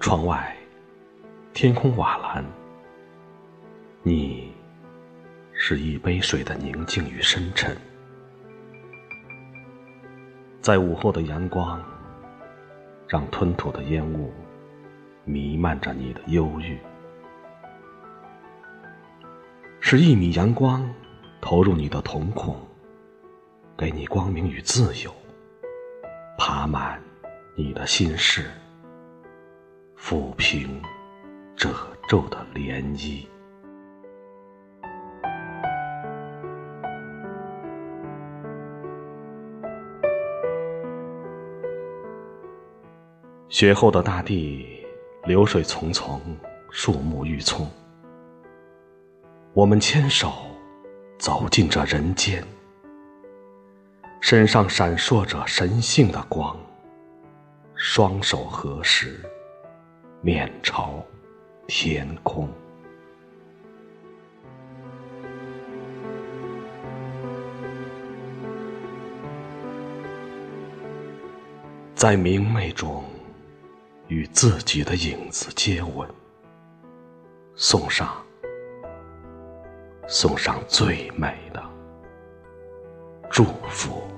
窗外，天空瓦蓝，你是一杯水的宁静与深沉。在午后的阳光，让吞吐的烟雾弥漫着你的忧郁。是一米阳光投入你的瞳孔，给你光明与自由，爬满你的心事，抚平褶皱的涟漪。雪后的大地，流水淙淙，树木郁葱。我们牵手走进这人间，身上闪烁着神性的光，双手合十，面朝天空，在明媚中与自己的影子接吻，送上。送上最美的祝福。